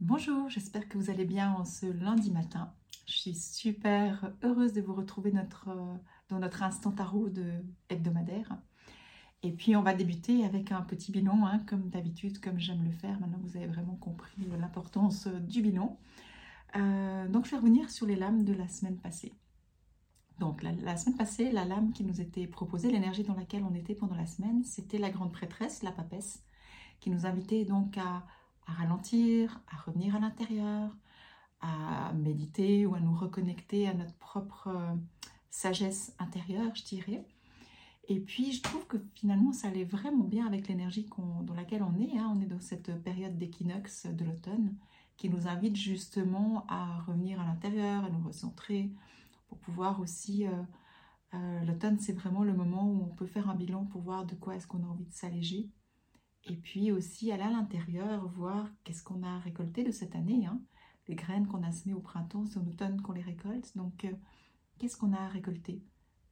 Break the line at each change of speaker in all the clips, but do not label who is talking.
Bonjour, j'espère que vous allez bien en ce lundi matin. Je suis super heureuse de vous retrouver euh, dans notre instant tarot de hebdomadaire. Et puis on va débuter avec un petit bilan, hein, comme d'habitude, comme j'aime le faire. Maintenant vous avez vraiment compris l'importance du bilan. Euh, donc je vais revenir sur les lames de la semaine passée. Donc la, la, semaine passée, la lame qui nous était proposée, l'énergie dans laquelle on était pendant la semaine, c'était la grande prêtresse, la papesse, qui nous invitait donc à à ralentir, à revenir à l'intérieur, à méditer ou à nous reconnecter à notre propre euh, sagesse intérieure, je dirais. Et puis, je trouve que finalement, ça allait vraiment bien avec l'énergie dans laquelle on est. Hein. On est dans cette période d'équinoxe de l'automne qui nous invite justement à revenir à l'intérieur, à nous recentrer, pour pouvoir aussi... Euh, euh, l'automne, c'est vraiment le moment où on peut faire un bilan pour voir de quoi est-ce qu'on a envie de s'alléger et puis aussi aller à l'intérieur, voir qu'est-ce qu'on a récolté de cette année. Hein. Les graines qu'on a semées au printemps, c'est en automne qu'on les récolte. Donc, euh, qu'est-ce qu'on a à récolter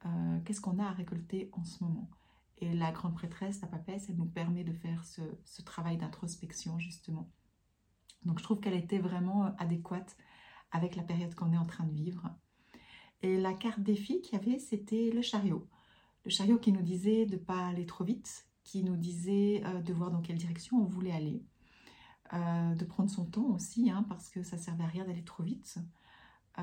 euh, Qu'est-ce qu'on a à récolter en ce moment? Et la grande prêtresse, la papesse, elle nous permet de faire ce, ce travail d'introspection, justement. Donc, je trouve qu'elle était vraiment euh, adéquate avec la période qu'on est en train de vivre. Et la carte défi qu'il y avait, c'était le chariot. Le chariot qui nous disait de ne pas aller trop vite, qui nous disait euh, de voir dans quelle direction on voulait aller, euh, de prendre son temps aussi, hein, parce que ça servait à rien d'aller trop vite. Euh,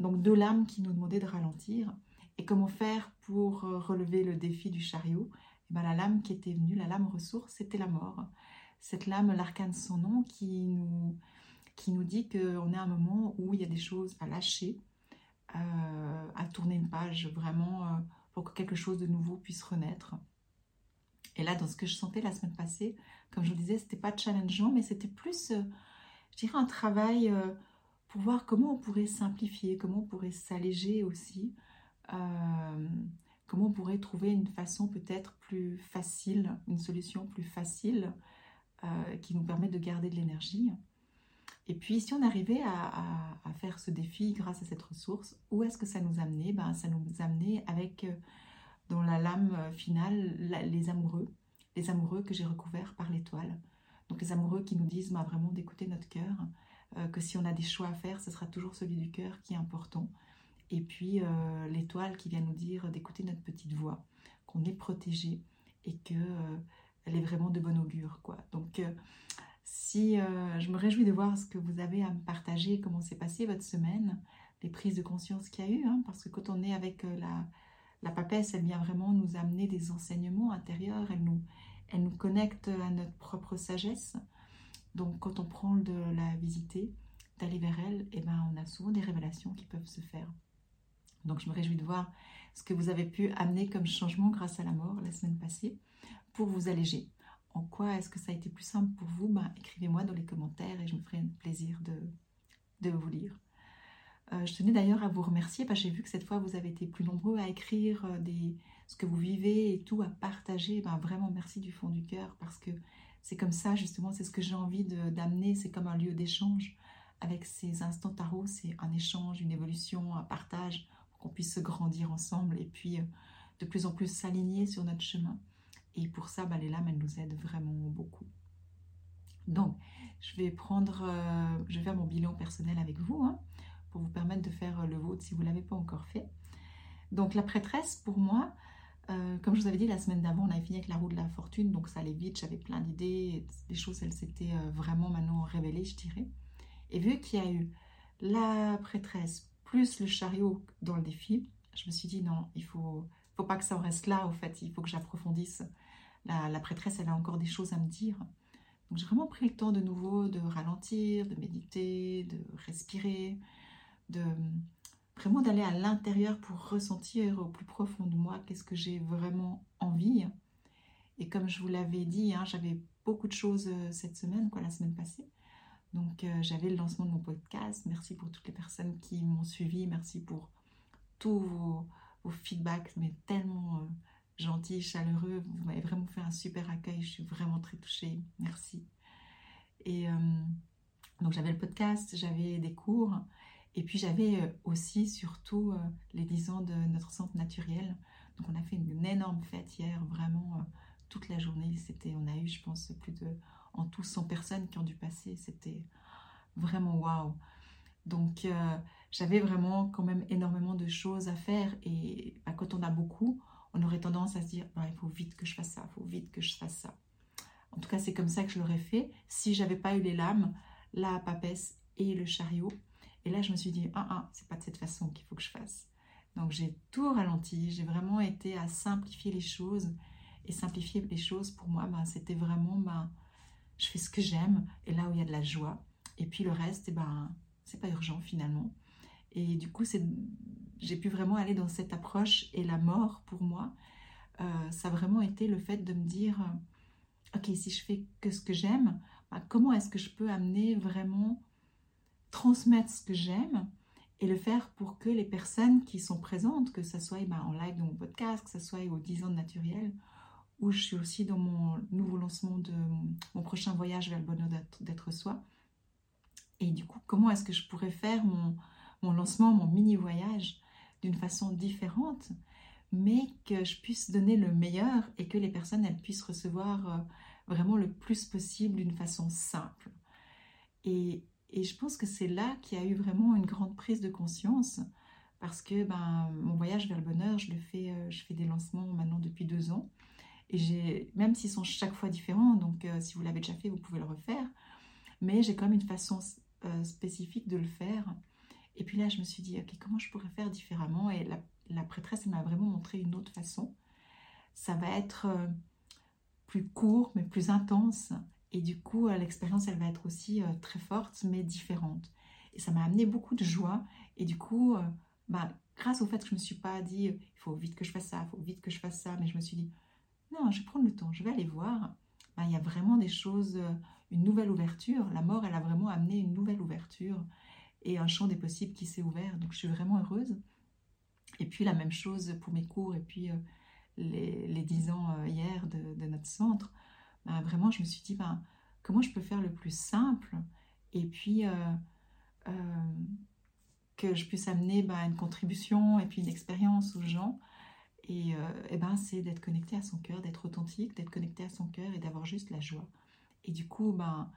donc deux lames qui nous demandaient de ralentir. Et comment faire pour relever le défi du chariot? Et eh ben, La lame qui était venue, la lame ressource, c'était la mort. Cette lame, l'arcane son nom, qui nous, qui nous dit qu'on est à un moment où il y a des choses à lâcher, à tourner une page vraiment pour que quelque chose de nouveau puisse renaître. Et là, dans ce que je sentais la semaine passée, comme je vous disais, c'était pas challengeant, mais c'était plus, euh, je dirais, un travail euh, pour voir comment on pourrait simplifier, comment on pourrait s'alléger aussi, euh, comment on pourrait trouver une façon peut-être plus facile, une solution plus facile qui nous permet de garder de l'énergie. Et puis, si on arrivait à, à, faire ce défi grâce à cette ressource, où est-ce que ça nous amenait? Ben, Ça nous amenait avec dans la lame euh, finale, les amoureux, les amoureux que j'ai recouverts par l'étoile. Donc les amoureux qui nous disent bah, vraiment d'écouter notre cœur, euh, que si on a des choix à faire, ce sera toujours celui du cœur qui est important. Et puis euh, l'étoile qui vient nous dire d'écouter notre petite voix, qu'on est protégé et que elle est vraiment de bon augure. Quoi. Donc si je me réjouis de voir ce que vous avez à me partager, comment s'est passée votre semaine, les prises de conscience qu'il y a eu, hein, parce que quand on est avec la, la papesse, elle vient vraiment nous amener des enseignements intérieurs, elle nous, connecte à notre propre sagesse. Donc quand on prend de la visiter, d'aller vers elle, eh ben, on a souvent des révélations qui peuvent se faire. Donc je me réjouis de voir ce que vous avez pu amener comme changement grâce à la mort la semaine passée pour vous alléger. En quoi est-ce que ça a été plus simple pour vous? Ben, Écrivez-moi dans les commentaires et je me ferai un plaisir de vous lire. Euh, je tenais d'ailleurs à vous remercier parce que j'ai vu que cette fois vous avez été plus nombreux à écrire euh, des, ce que vous vivez et tout, à partager. Ben, vraiment merci du fond du cœur parce que c'est comme ça justement, c'est ce que j'ai envie d'amener. C'est comme un lieu d'échange avec ces instants tarot. C'est un échange, une évolution, un partage pour qu'on puisse se grandir ensemble et puis euh, de plus en plus s'aligner sur notre chemin. Et pour ça, ben, les lames, elles nous aident vraiment beaucoup. Donc, je vais prendre, je vais faire mon bilan personnel avec vous. Hein pour vous permettre de faire euh, le vôtre si vous ne l'avez pas encore fait. Donc la prêtresse, pour moi, euh, comme je vous avais dit la semaine d'avant, on avait fini avec la roue de la fortune, donc ça allait vite, j'avais plein d'idées, des choses, elles s'étaient euh, vraiment maintenant révélées, je dirais. Et vu qu'il y a eu la prêtresse plus le chariot dans le défi, je me suis dit non, il faut, faut pas que ça en reste là, au fait, il faut que j'approfondisse. La, la, prêtresse, elle a encore des choses à me dire. Donc j'ai vraiment pris le temps de nouveau de ralentir, de méditer, de respirer, de vraiment d'aller à l'intérieur pour ressentir au plus profond de moi qu'est-ce que j'ai vraiment envie. Et comme je vous l'avais dit, hein, j'avais beaucoup de choses euh, cette semaine, la semaine passée. Donc euh, j'avais le lancement de mon podcast. Merci pour toutes les personnes qui m'ont suivi. Merci pour tous vos, feedbacks, mais tellement euh, gentils, chaleureux. Vous m'avez vraiment fait un super accueil. Je suis vraiment très touchée. Merci. Et donc j'avais le podcast, j'avais des cours. Et puis j'avais euh, aussi surtout euh, les 10 ans de notre centre naturel. Donc on a fait une énorme fête hier, vraiment euh, toute la journée. C'était, on a eu, je pense, plus de, en tout 100 personnes qui ont dû passer. C'était vraiment waouh. Donc, j'avais vraiment quand même énormément de choses à faire. Et bah, quand on a beaucoup, on aurait tendance à se dire, bah, il faut vite que je fasse ça, il faut vite que je fasse ça. En tout cas, c'est comme ça que je l'aurais fait si j'avais pas eu les lames, la papesse et le chariot. Et là, je me suis dit, ah, ah, c'est pas de cette façon qu'il faut que je fasse. Donc, j'ai tout ralenti. J'ai vraiment été à simplifier les choses. Et simplifier les choses, pour moi, ben, c'était vraiment, ben, je fais ce que j'aime et là où il y a de la joie. Et puis le reste, eh ben, c'est pas urgent finalement. Et du coup, j'ai pu vraiment aller dans cette approche. Et la mort, pour moi, euh, ça a vraiment été le fait de me dire, euh, ok, si je fais que ce que j'aime, ben, comment est-ce que je peux amener vraiment transmettre ce que j'aime et le faire pour que les personnes qui sont présentes, que ce soit ben, en live dans mon podcast, que ce soit au 10 ans de naturel, où je suis aussi dans mon nouveau lancement de mon prochain voyage vers le bonheur d'être soi. Et du coup, comment est-ce que je pourrais faire mon, mon lancement, mon mini-voyage d'une façon différente, mais que je puisse donner le meilleur et que les personnes elles puissent recevoir euh, vraiment le plus possible d'une façon simple? Et, et je pense que c'est là qu'il y a eu vraiment une grande prise de conscience parce que ben, mon voyage vers le bonheur, je le fais, euh, je fais des lancements maintenant depuis deux ans. Et même s'ils sont chaque fois différents, donc euh, si vous l'avez déjà fait, vous pouvez le refaire, mais j'ai quand même une façon euh, spécifique de le faire. Et puis là, je me suis dit, ok, comment je pourrais faire différemment? Et la, la prêtresse, m'a vraiment montré une autre façon. Ça va être plus court, mais plus intense. Et du coup, euh, l'expérience, elle va être aussi euh, très forte, mais différente. Et ça m'a amené beaucoup de joie. Et du coup, euh, bah, grâce au fait que je ne me suis pas dit, il faut vite que je fasse ça, il faut vite que je fasse ça, mais je me suis dit, non, je vais prendre le temps, je vais aller voir. Bah, il y a vraiment des choses, une nouvelle ouverture. La mort, elle a vraiment amené une nouvelle ouverture et un champ des possibles qui s'est ouvert. Donc, je suis vraiment heureuse. Et puis, la même chose pour mes cours et puis les, les 10 ans hier de, de notre centre. Bah, vraiment, je me suis dit, ben, comment je peux faire le plus simple et puis euh, euh, que je puisse amener ben, une contribution et puis une expérience aux gens. Et, euh, ben, c'est d'être connecté à son cœur, d'être authentique, d'être connecté à son cœur et d'avoir juste la joie. Et du coup, ben,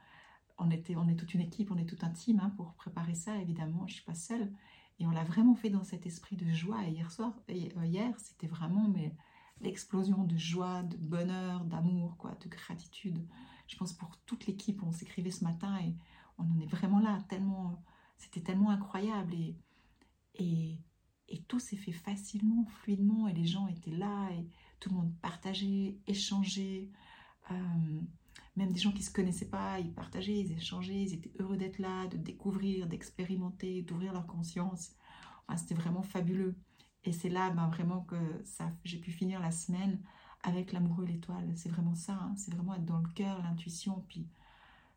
on, était, on est toute une équipe, on est tout un team hein, pour préparer ça, évidemment, je ne suis pas seule. Et on l'a vraiment fait dans cet esprit de joie. Et hier soir, hier, c'était vraiment mais, l'explosion de joie, de bonheur, d'amour, quoi, de gratitude. Je pense pour toute l'équipe, on s'écrivait ce matin et on en est vraiment là, tellement, c'était tellement incroyable et, et, et tout s'est fait facilement, fluidement et les gens étaient là et tout le monde partageait, échangeait. Euh, même des gens qui ne se connaissaient pas, ils partageaient, ils échangeaient, ils étaient heureux d'être là, de découvrir, d'expérimenter, d'ouvrir leur conscience. C'était vraiment fabuleux. Et c'est là ben, vraiment que j'ai pu finir la semaine avec l'amoureux l'étoile. C'est vraiment ça, hein. c'est vraiment être dans le cœur, l'intuition, puis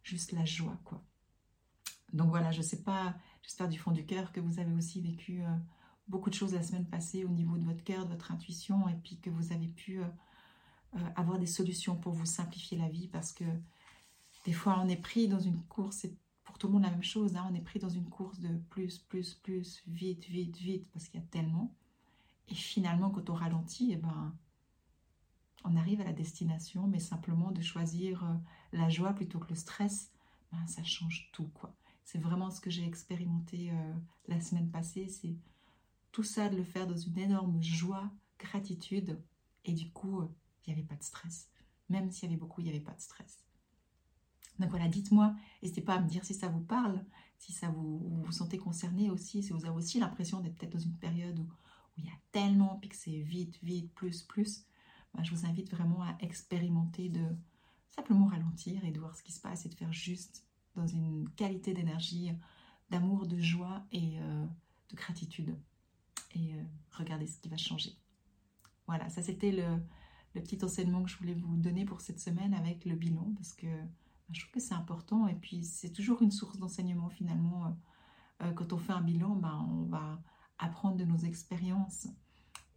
juste la joie, quoi. Donc voilà, je sais pas, j'espère du fond du cœur que vous avez aussi vécu euh, beaucoup de choses la semaine passée au niveau de votre cœur, de votre intuition, et puis que vous avez pu euh, euh, avoir des solutions pour vous simplifier la vie, parce que des fois on est pris dans une course, c'est pour tout le monde la même chose, hein. on est pris dans une course de plus, plus, plus, vite, vite, vite, parce qu'il y a tellement. Et finalement, quand on ralentit, eh ben, on arrive à la destination, mais simplement de choisir euh, la joie plutôt que le stress, ben, ça change tout. quoi. C'est vraiment ce que j'ai expérimenté euh, la semaine passée, c'est tout ça de le faire dans une énorme joie, gratitude, et du coup, euh, il n'y avait pas de stress. Même s'il y avait beaucoup, il n'y avait pas de stress. Donc voilà, dites-moi, n'hésitez pas à me dire si ça vous parle, si ça vous, vous sentez concerné aussi, si vous avez aussi l'impression d'être peut-être dans une période où il y a tellement, puis que c'est vite, vite, plus, plus, ben, je vous invite vraiment à expérimenter de simplement ralentir et de voir ce qui se passe et de faire juste dans une qualité d'énergie, d'amour, de joie et euh, de gratitude. Et euh, regardez ce qui va changer. Voilà, ça c'était le, petit enseignement que je voulais vous donner pour cette semaine avec le bilan parce que ben, je trouve que c'est important et puis c'est toujours une source d'enseignement finalement. Euh, quand on fait un bilan, ben, on va apprendre de nos expériences.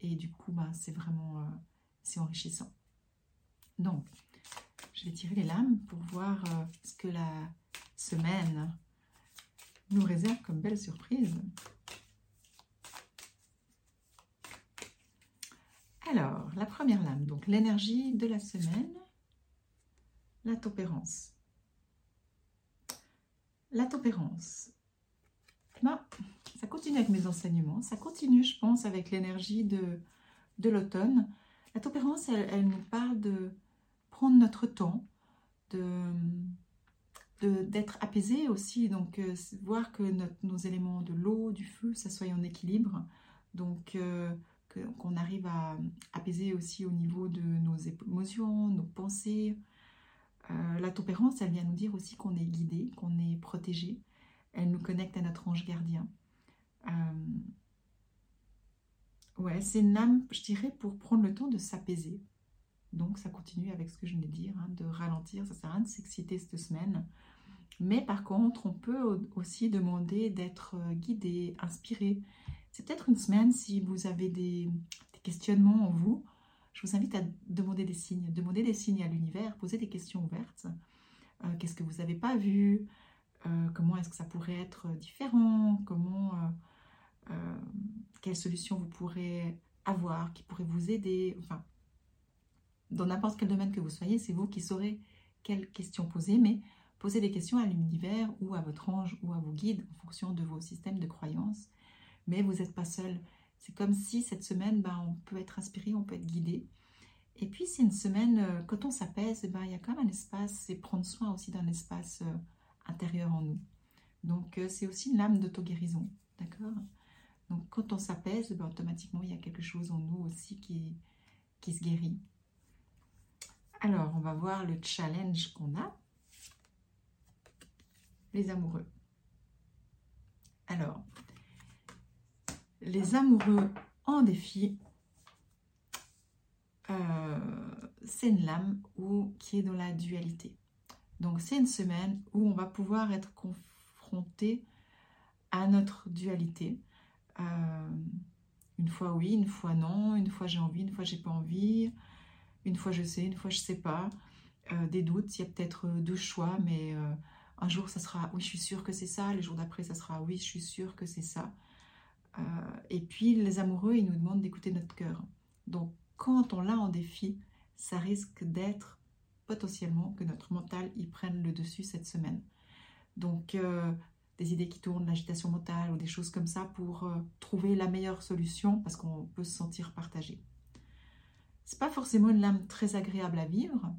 Et du coup, bah, c'est vraiment euh, enrichissant. Donc, je vais tirer les lames pour voir euh, ce que la semaine nous réserve comme belle surprise. Alors, la première lame, donc l'énergie de la semaine, la topérance. La topérance. Ben, ça continue avec mes enseignements, ça continue, je pense, avec l'énergie de, de l'automne. La topérance, elle, nous parle de prendre notre temps, de d'être apaisé aussi, donc euh, voir que nos éléments de l'eau, du feu, ça soit en équilibre, donc euh, qu'on arrive à apaiser aussi au niveau de nos émotions, nos pensées. Euh, la topérance, elle vient nous dire aussi qu'on est guidé, qu'on est protégé. Elle nous connecte à notre ange gardien. Ouais, c'est âme, je dirais, pour prendre le temps de s'apaiser. Donc ça continue avec ce que je venais de dire, hein, de ralentir, ça sert à rien de s'exciter cette semaine. Mais par contre, on peut aussi demander d'être euh, guidé, inspiré. C'est peut-être une semaine si vous avez des, questionnements en vous. Je vous invite à demander des signes, demander des signes à l'univers, poser des questions ouvertes. Euh, qu'est-ce que vous n'avez pas vu? Euh, Comment est-ce que ça pourrait être différent? Comment, quelle solution vous pourrez avoir qui pourrait vous aider Enfin, dans n'importe quel domaine que vous soyez, c'est vous qui saurez quelles questions poser, mais Posez des questions à l'univers ou à votre ange ou à vos guides en fonction de vos systèmes de croyances. Mais vous n'êtes pas seul. C'est comme si cette semaine, ben, on peut être inspiré, on peut être guidé. Et puis c'est une semaine, euh, quand on s'apaise, eh ben, il y a quand même un espace, c'est prendre soin aussi d'un espace euh, intérieur en nous. Donc euh, c'est aussi une lame d'auto-guérison, d'accord? Donc quand on s'apaise, ben, automatiquement il y a quelque chose en nous aussi qui, qui se guérit. Alors on va voir le challenge qu'on a les amoureux. Alors, les amoureux en défi, euh, c'est une lame qui est dans la dualité. Donc c'est une semaine où on va pouvoir être confronté à notre dualité. Euh, une fois oui, une fois non, une fois j'ai envie, une fois j'ai pas envie, une fois je sais, une fois je sais pas. Euh, des doutes, il y a peut-être deux choix, mais un jour, ça sera oui, je suis sûre que c'est ça. Le jour d'après, ça sera oui, je suis sûre que c'est ça. Euh, et puis, les amoureux, ils nous demandent d'écouter notre cœur. Donc, quand on l'a en défi, ça risque d'être potentiellement que notre mental y prenne le dessus cette semaine. Donc, euh, des idées qui tournent, l'agitation mentale ou des choses comme ça pour euh, trouver la meilleure solution parce qu'on peut se sentir partagé. C'est pas forcément une lame très agréable à vivre.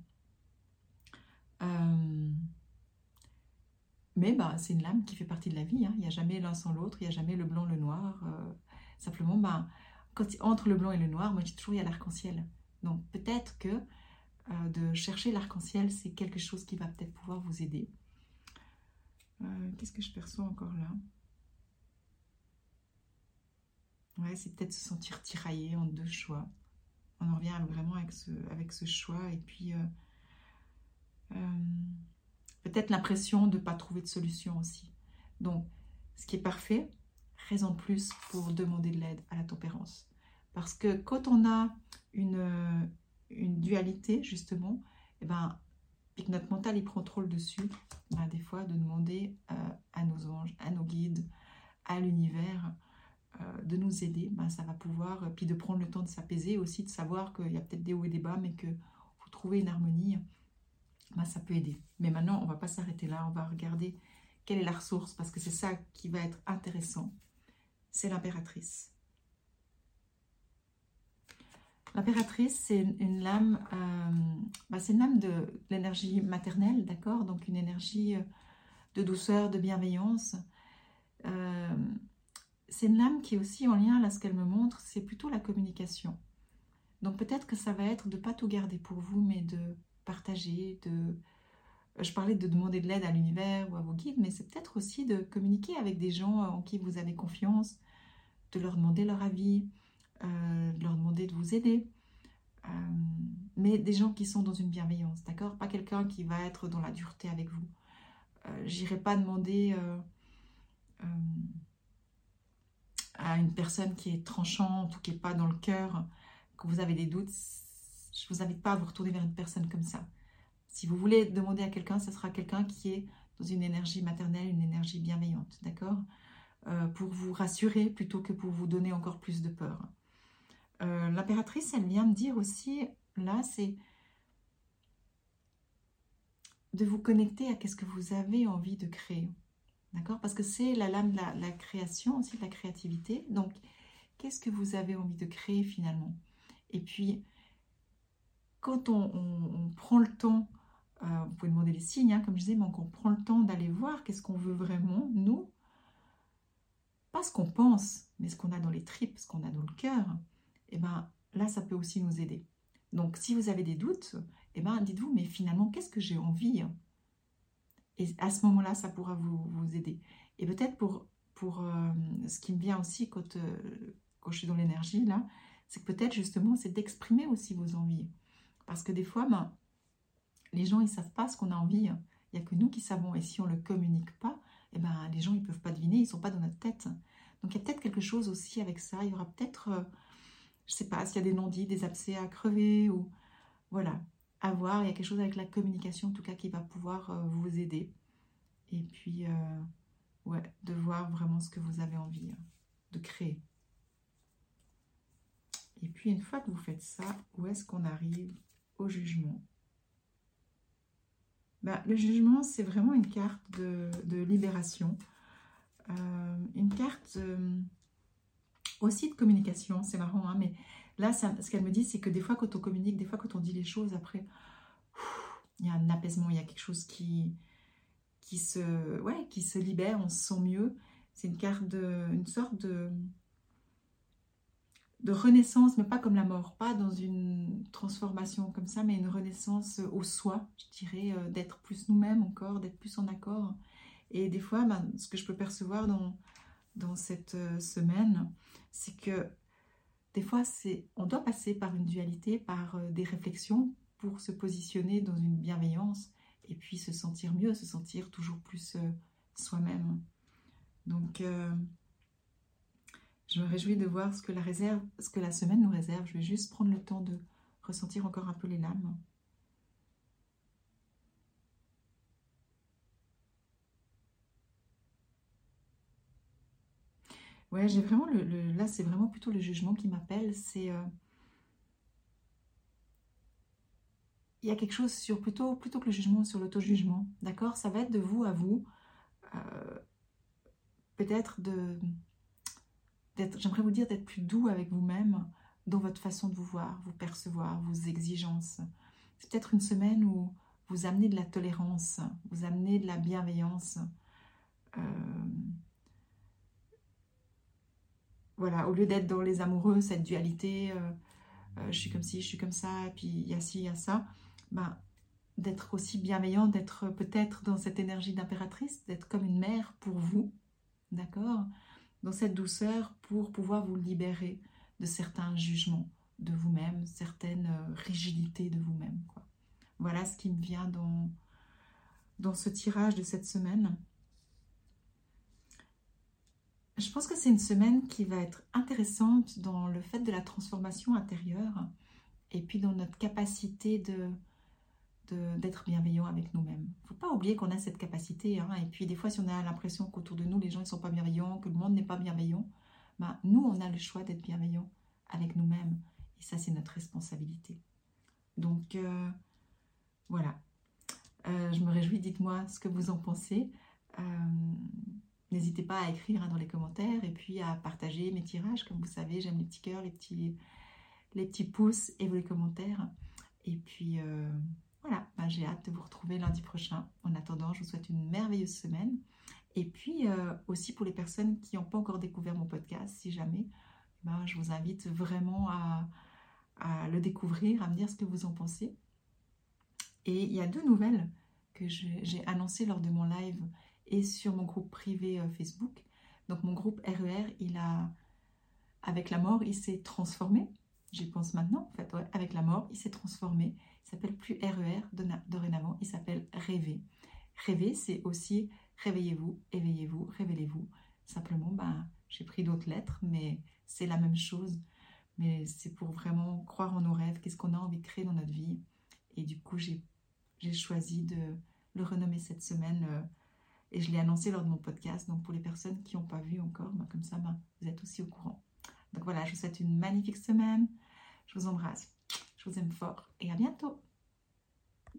Mais bah, c'est une lame qui fait partie de la vie. Hein. Il n'y a jamais l'un sans l'autre, il n'y a jamais le blanc, le noir. Euh, simplement, bah, quand, entre le blanc et le noir, moi je dis toujours il y a l'arc-en-ciel. Donc peut-être que euh, de chercher l'arc-en-ciel, c'est quelque chose qui va peut-être pouvoir vous aider. Euh, qu'est-ce que je perçois encore là? Ouais, c'est peut-être se sentir tiraillé en deux choix. On en revient vraiment avec ce, avec ce choix. Et puis, peut-être l'impression de ne pas trouver de solution aussi. Donc, ce qui est parfait, raison de plus pour demander de l'aide à la tempérance. Parce que quand on a une, une dualité, justement, eh ben, et que notre mental il prend trop le dessus, ben, des fois de demander euh, à nos anges, à nos guides, à l'univers, euh, de nous aider, ben, ça va pouvoir, puis de prendre le temps de s'apaiser aussi, de savoir qu'il y a peut-être des hauts et des bas, mais qu'il faut trouver une harmonie bah, ça peut aider. Mais maintenant, on va pas s'arrêter là, on va regarder quelle est la ressource, parce que c'est ça qui va être intéressant. C'est l'impératrice. L'impératrice, c'est une, lame, euh, bah, c'est une lame de, l'énergie maternelle, d'accord Donc une énergie euh, de douceur, de bienveillance. Euh, c'est une lame qui est aussi en lien, là, ce qu'elle me montre, c'est plutôt la communication. Donc peut-être que ça va être de ne pas tout garder pour vous, mais de partager, de... Je parlais de demander de l'aide à l'univers ou à vos guides, mais c'est peut-être aussi de communiquer avec des gens en qui vous avez confiance, de leur demander leur avis, euh, leur demander de vous aider. Euh, mais des gens qui sont dans une bienveillance, d'accord? Pas quelqu'un qui va être dans la dureté avec vous. Euh, J'irai pas demander à une personne qui est tranchante ou qui n'est pas dans le cœur, que vous avez des doutes, je ne vous invite pas à vous retourner vers une personne comme ça. Si vous voulez demander à quelqu'un, ce sera quelqu'un qui est dans une énergie maternelle, une énergie bienveillante, d'accord? Euh, Pour vous rassurer plutôt que pour vous donner encore plus de peur. Euh, l'impératrice, elle vient me dire aussi, là, c'est de vous connecter à qu'est-ce que vous avez envie de créer. D'accord? Parce que c'est la lame de la, création, aussi de la créativité. Donc, qu'est-ce que vous avez envie de créer finalement? Et puis, quand on, prend le temps, euh, vous pouvez demander les signes, hein, comme je disais, mais quand on prend le temps d'aller voir qu'est-ce qu'on veut vraiment, nous, pas ce qu'on pense, mais ce qu'on a dans les tripes, ce qu'on a dans le cœur, et eh ben là, ça peut aussi nous aider. Donc, si vous avez des doutes, eh ben dites-vous, mais finalement, qu'est-ce que j'ai envie? Et à ce moment-là, ça pourra vous, vous aider. Et peut-être pour, pour euh, ce qui me vient aussi quand, euh, quand je suis dans l'énergie, là, c'est que peut-être justement, c'est d'exprimer aussi vos envies. Parce que des fois, ben, les gens, ils ne savent pas ce qu'on a envie. Il n'y a que nous qui savons. Et si on ne le communique pas, eh ben, les gens, ils ne peuvent pas deviner, ils ne sont pas dans notre tête. Donc, il y a peut-être quelque chose aussi avec ça. Il y aura peut-être, euh, je sais pas, s'il y a des non-dits, des abcès à crever, ou voilà, à voir. Il y a quelque chose avec la communication, en tout cas, qui va pouvoir euh, vous aider. Et puis, euh, de voir vraiment ce que vous avez envie hein, de créer. Et puis, une fois que vous faites ça, où est-ce qu'on arrive au jugement? Bah, le jugement, c'est vraiment une carte de, libération. Euh, une carte euh, aussi de communication, c'est marrant, hein, mais là, ce qu'elle me dit, c'est que des fois, quand on communique, des fois, quand on dit les choses, après, il y a un apaisement, il y a quelque chose qui, qui, se, ouais, qui se libère, on se sent mieux. C'est une carte une sorte de, de renaissance, mais pas comme la mort, pas dans une transformation comme ça, mais une renaissance au soi, je dirais, euh, d'être plus nous-mêmes encore, d'être plus en accord. Et des fois, ben, ce que je peux percevoir dans, dans cette euh, semaine, c'est que des fois, c'est, on doit passer par une dualité, par euh, des réflexions pour se positionner dans une bienveillance et puis se sentir mieux, se sentir toujours plus soi-même. Donc, je me réjouis de voir ce que la réserve, ce que la semaine nous réserve. Je vais juste prendre le temps de ressentir encore un peu les lames. Ouais, j'ai vraiment le, là, c'est vraiment plutôt le jugement qui m'appelle. C'est euh, il y a quelque chose sur plutôt plutôt que le jugement sur l'auto-jugement, d'accord? Ça va être de vous à vous, euh, peut-être de j'aimerais vous dire d'être plus doux avec vous-même dans votre façon de vous voir, vous percevoir, vos exigences. C'est peut-être une semaine où vous amenez de la tolérance, vous amenez de la bienveillance. Euh, voilà, au lieu d'être dans les amoureux, cette dualité, euh, euh, je suis comme ci, je suis comme ça, et puis il y a ci, il y a ça, ben, d'être aussi bienveillant, d'être peut-être dans cette énergie d'impératrice, d'être comme une mère pour vous, d'accord dans cette douceur pour pouvoir vous libérer de certains jugements de vous-même, certaines euh, rigidités de vous-même. Voilà ce qui me vient dans, dans ce tirage de cette semaine. Je pense que c'est une semaine qui va être intéressante dans le fait de la transformation intérieure et puis dans notre capacité de, d'être bienveillant avec nous-mêmes. Il ne faut pas oublier qu'on a cette capacité. Hein. Et puis des fois, si on a l'impression qu'autour de nous, les gens ne sont pas bienveillants, que le monde n'est pas bienveillant, ben, nous, on a le choix d'être bienveillant avec nous-mêmes. Et ça, c'est notre responsabilité. Donc, euh, voilà. Euh, je me réjouis, dites-moi ce que vous en pensez. Euh, n'hésitez pas à écrire hein, dans les commentaires et puis à partager mes tirages. Comme vous savez, j'aime les petits cœurs, les petits, les petits pouces et vos commentaires. Et puis, voilà, ben, j'ai hâte de vous retrouver lundi prochain. En attendant, je vous souhaite une merveilleuse semaine. Et puis euh, aussi pour les personnes qui n'ont pas encore découvert mon podcast, si jamais, ben, je vous invite vraiment à, le découvrir, à me dire ce que vous en pensez. Et il y a deux nouvelles que j'ai annoncées lors de mon live et sur mon groupe privé euh, Facebook. Donc mon groupe RER, e il a, avec la mort, il s'est transformé. J'y pense maintenant, en fait, avec la mort, il s'est transformé s'appelle plus RER e dorénavant, il s'appelle Rêver. Rêver, c'est aussi réveillez-vous, éveillez-vous, révélez-vous. Simplement, ben, j'ai pris d'autres lettres, mais c'est la même chose. Mais c'est pour vraiment croire en nos rêves, qu'est-ce qu'on a envie de créer dans notre vie. Et du coup, j'ai choisi de le renommer cette semaine euh, et je l'ai annoncé lors de mon podcast. Donc pour les personnes qui n'ont pas vu encore, ben, comme ça, ben, vous êtes aussi au courant. Donc voilà, je vous souhaite une magnifique semaine. Je vous embrasse. Je vous aime fort et à bientôt.